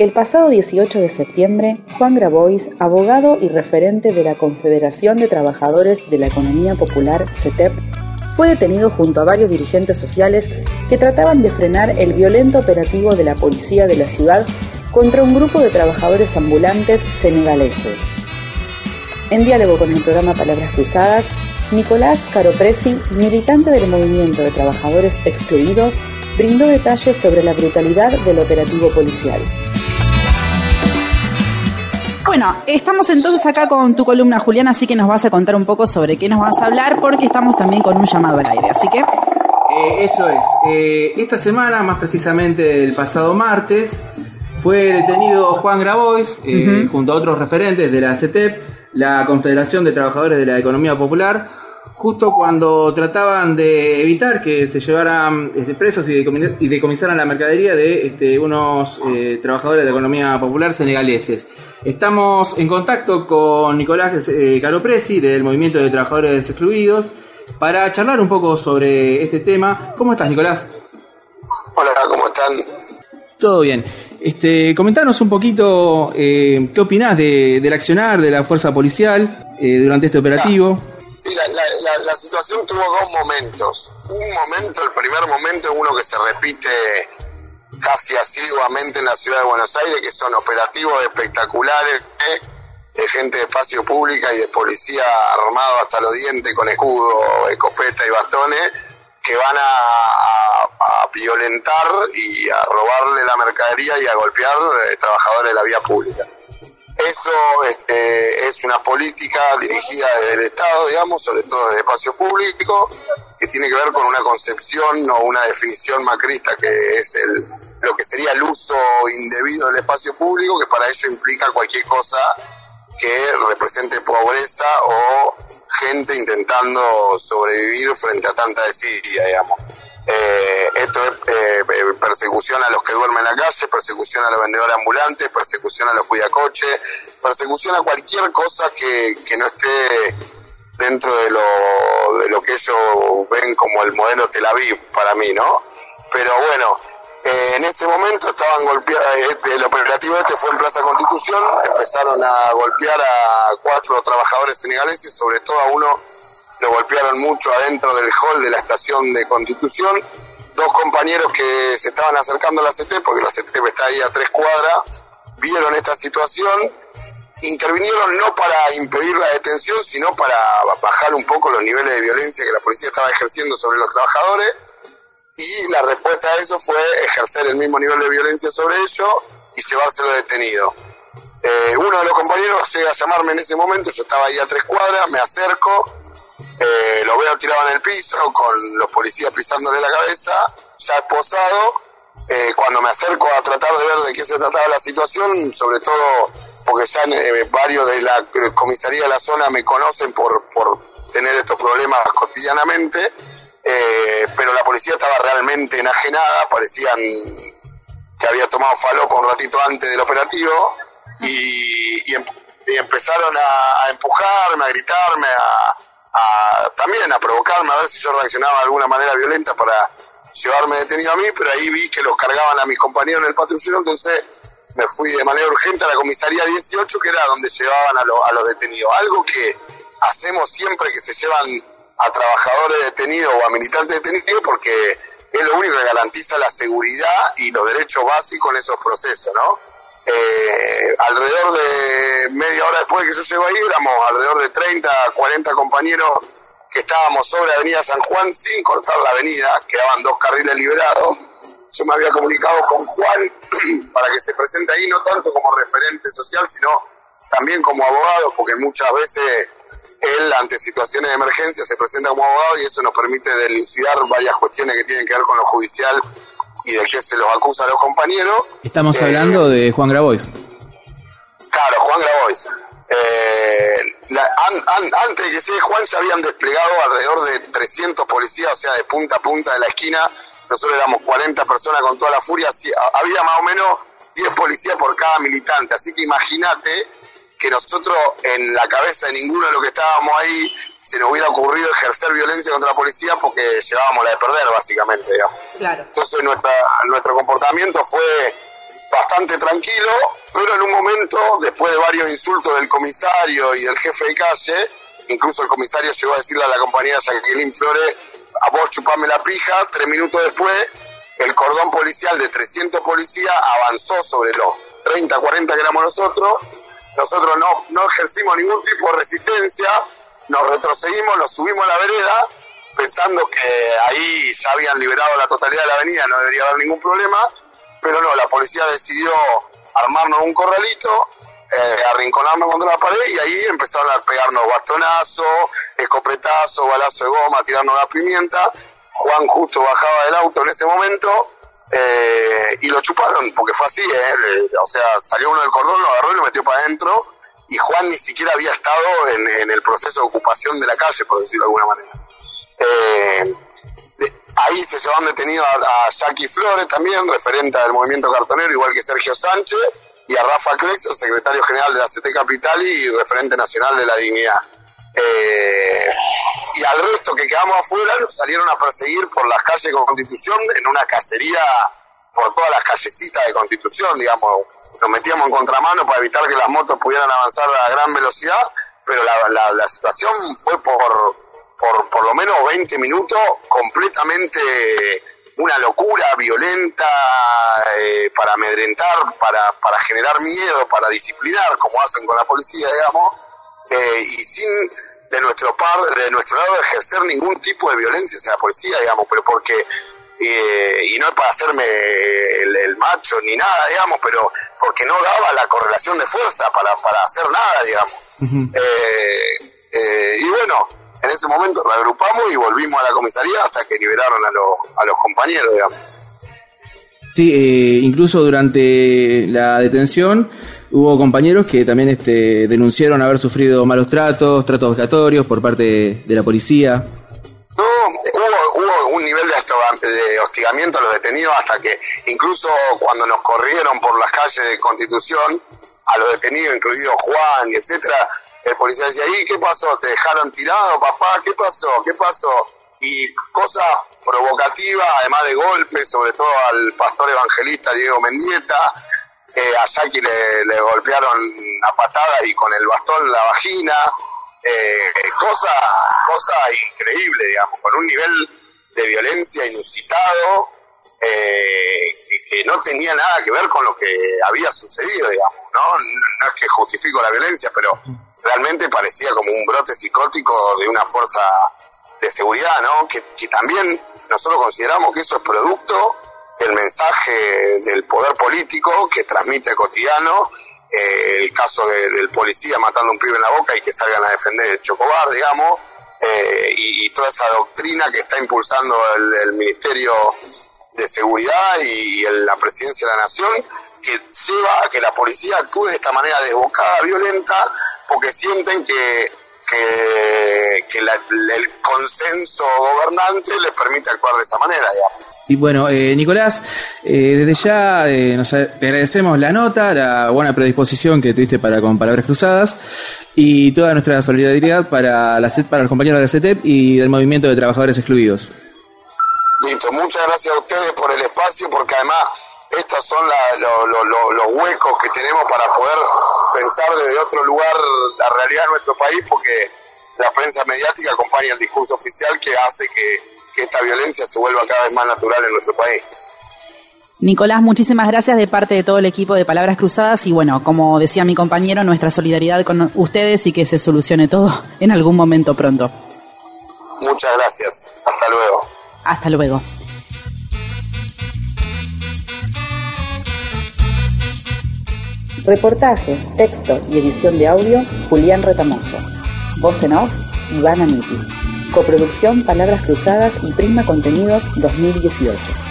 El pasado 18 de septiembre, Juan Grabois, abogado y referente de la Confederación de Trabajadores de la Economía Popular, CETEP, fue detenido junto a varios dirigentes sociales que trataban de frenar el violento operativo de la policía de la ciudad contra un grupo de trabajadores ambulantes senegaleses. En diálogo con el programa Palabras Cruzadas, Nicolás Caropresi, militante del movimiento de trabajadores excluidos, brindó detalles sobre la brutalidad del operativo policial. Bueno, estamos entonces acá con tu columna, Julián, así que nos vas a contar un poco sobre qué nos vas a hablar, porque estamos también con un llamado al aire, así que... Eh, eso es. Eh, esta semana, más precisamente el pasado martes, fue detenido Juan Grabois, eh, junto a otros referentes de la CETEP, la Confederación de Trabajadores de la Economía Popular, justo cuando trataban de evitar que se llevaran este, presos y, decomisaran la mercadería de este, unos eh, trabajadores de la economía popular senegaleses. Estamos en contacto con Nicolás eh, Caropresi del Movimiento de Trabajadores Excluidos para charlar un poco sobre este tema. ¿Cómo estás, Nicolás? Hola, ¿cómo están? Todo bien. Este, comentanos un poquito eh, qué opinás del accionar de la fuerza policial durante este operativo. Sí, la, situación tuvo dos momentos. Un momento, el primer momento es uno que se repite casi asiduamente en la ciudad de Buenos Aires, que son operativos espectaculares de gente de espacio pública y de policía armado hasta los dientes con escudo, escopeta y bastones, que van a, violentar y a robarle la mercadería y a golpear eh, trabajadores de la vía pública. Eso este, es una política dirigida desde el Estado, digamos, sobre todo desde espacio público, que tiene que ver con una concepción o una definición macrista que es el, lo que sería el uso indebido del espacio público, que para ello implica cualquier cosa que represente pobreza o gente intentando sobrevivir frente a tanta desidia, digamos. Eh, esto es eh, eh, persecución a los que duermen en la calle, persecución a los vendedores ambulantes, persecución a los cuidacoches, persecución a cualquier cosa que, que no esté dentro de lo, de lo que ellos ven como el modelo Tel Aviv para mí, ¿no? Pero bueno, en ese momento estaban golpeados, este, el operativo este fue en Plaza Constitución, empezaron a golpear a cuatro trabajadores senegaleses, sobre todo a uno lo golpearon mucho adentro del hall de la estación de Constitución. Dos compañeros que se estaban acercando a la CT, porque la CT está ahí a tres cuadras, vieron esta situación, intervinieron no para impedir la detención, sino para bajar un poco los niveles de violencia que la policía estaba ejerciendo sobre los trabajadores. Y la respuesta a eso fue ejercer el mismo nivel de violencia sobre ellos y llevárselo detenido. Eh, uno de los compañeros llega a llamarme en ese momento, yo estaba ahí a tres cuadras, me acerco, eh, lo veo tirado en el piso con los policías pisándole la cabeza, ya esposado. Eh, cuando me acerco a tratar de ver de qué se trataba la situación, sobre todo porque ya eh, varios de la comisaría de la zona me conocen por, por tener estos problemas cotidianamente, pero la policía estaba realmente enajenada, parecían que había tomado falopa un ratito antes del operativo y, em, empezaron a empujarme, a gritarme, a, también a provocarme a ver si yo reaccionaba de alguna manera violenta para llevarme detenido a mí, pero ahí vi que los cargaban a mis compañeros en el patrullero, entonces me fui de manera urgente a la comisaría 18, que era donde llevaban a, los detenidos. Algo que hacemos siempre que se llevan a trabajadores detenidos o a militantes detenidos, porque es lo único que garantiza la seguridad y los derechos básicos en esos procesos, ¿no? Eh, alrededor de media hora después de que yo llego ahí, éramos alrededor de 30, 40 compañeros que estábamos sobre Avenida San Juan sin cortar la avenida, quedaban dos carriles liberados. Yo me había comunicado con Juan para que se presente ahí, no tanto como referente social, sino también como abogado, porque muchas veces él ante situaciones de emergencia se presenta como abogado y eso nos permite delucidar varias cuestiones que tienen que ver con lo judicial y de qué se los acusa a los compañeros. Estamos hablando de Juan Grabois. Claro, Juan Grabois. Eh, antes de que llegue Juan se habían desplegado alrededor de 300 policías, o sea, de punta a punta de la esquina. Nosotros éramos 40 personas con toda la furia. Había más o menos 10 policías por cada militante. Así que imagínate que nosotros en la cabeza de ninguno de los que estábamos ahí se nos hubiera ocurrido ejercer violencia contra la policía porque llevábamos la de perder, básicamente. Claro. Entonces nuestra, nuestro comportamiento fue bastante tranquilo, pero en un momento, después de varios insultos del comisario y del jefe de calle, incluso el comisario llegó a decirle a la compañera Jacqueline Flores, a vos chupame la pija, tres minutos después, el cordón policial de 300 policías avanzó sobre los 30, 40 que éramos nosotros, nosotros no, no ejercimos ningún tipo de resistencia, nos retrocedimos, nos subimos a la vereda, pensando que ahí ya habían liberado la totalidad de la avenida, no debería haber ningún problema, pero no, la policía decidió armarnos un corralito, eh, arrinconarnos contra la pared y ahí empezaron a pegarnos bastonazos, escopetazos, balazo de goma, tirarnos la pimienta. Juan justo bajaba del auto en ese momento eh, y lo chuparon, porque fue así, eh, o sea, salió uno del cordón, lo agarró y lo metió para adentro y Juan ni siquiera había estado en, el proceso de ocupación de la calle, por decirlo de alguna manera. Eh, ahí se llevan detenido a, Jackie Flores también, referente del movimiento cartonero, igual que Sergio Sánchez, y a Rafa Klex, el secretario general de la CT Capital y referente nacional de la dignidad. Eh, y al resto que quedamos afuera salieron a perseguir por las calles de Constitución en una cacería por todas las callecitas de Constitución, digamos. Nos metíamos en contramano para evitar que las motos pudieran avanzar a gran velocidad, pero la, la situación fue por, por por lo menos 20 minutos completamente una locura violenta eh, para amedrentar, para, para generar miedo, para disciplinar, como hacen con la policía, digamos, eh, y sin de nuestro par, de nuestro lado ejercer ningún tipo de violencia hacia la policía, digamos, pero porque eh, y no es para hacerme el, macho ni nada, digamos, pero porque no daba la correlación de fuerza para, para hacer nada, digamos. y bueno, en ese momento reagrupamos y volvimos a la comisaría hasta que liberaron a, a los compañeros, digamos. Sí, eh, incluso durante la detención hubo compañeros que también este, denunciaron haber sufrido malos tratos, tratos vejatorios por parte de, la policía. De, hostigamiento a los detenidos hasta que incluso cuando nos corrieron por las calles de Constitución, a los detenidos, incluido Juan etcétera, el policía decía, ¿y qué pasó? ¿Te dejaron tirado, papá? ¿Qué pasó? ¿Qué pasó? Y cosas provocativas, además de golpes, sobre todo al pastor evangelista Diego Mendieta, eh, a Jackie le, golpearon a patada y con el bastón la vagina, eh, cosa, cosa increíble, digamos, con un nivel de violencia inusitado eh, que, no tenía nada que ver con lo que había sucedido, digamos, ¿no? No es que justifico la violencia, pero realmente parecía como un brote psicótico de una fuerza de seguridad, ¿no? Que, también nosotros consideramos que eso es producto del mensaje del poder político que transmite cotidiano, eh, el caso del policía matando a un pibe en la boca y que salgan a defender el chocobar, digamos, eh, y, toda esa doctrina que está impulsando el, Ministerio de Seguridad y, la Presidencia de la Nación, que lleva a que la policía actúe de esta manera desbocada, violenta, porque sienten que, que, el consenso gobernante les permite actuar de esa manera, Y bueno, eh, Nicolás, eh, desde ya eh, nos agradecemos la nota, la buena predisposición que tuviste para con Palabras Cruzadas y toda nuestra solidaridad para, la, para los compañeros de la CETEP y del Movimiento de Trabajadores Excluidos. Listo, muchas gracias a ustedes por el espacio, porque además estos son los huecos que tenemos para poder pensar desde otro lugar la realidad de nuestro país, porque la prensa mediática acompaña el discurso oficial que hace que, esta violencia se vuelva cada vez más natural en nuestro país. Nicolás, muchísimas gracias de parte de todo el equipo de Palabras Cruzadas y bueno, como decía mi compañero, nuestra solidaridad con ustedes y que se solucione todo en algún momento pronto. Muchas gracias. Hasta luego. Hasta luego. Reportaje, texto y edición de audio, Julián Retamoso. Voz en off, Ivana Miti. Coproducción Palabras Cruzadas y Prisma Contenidos 2018.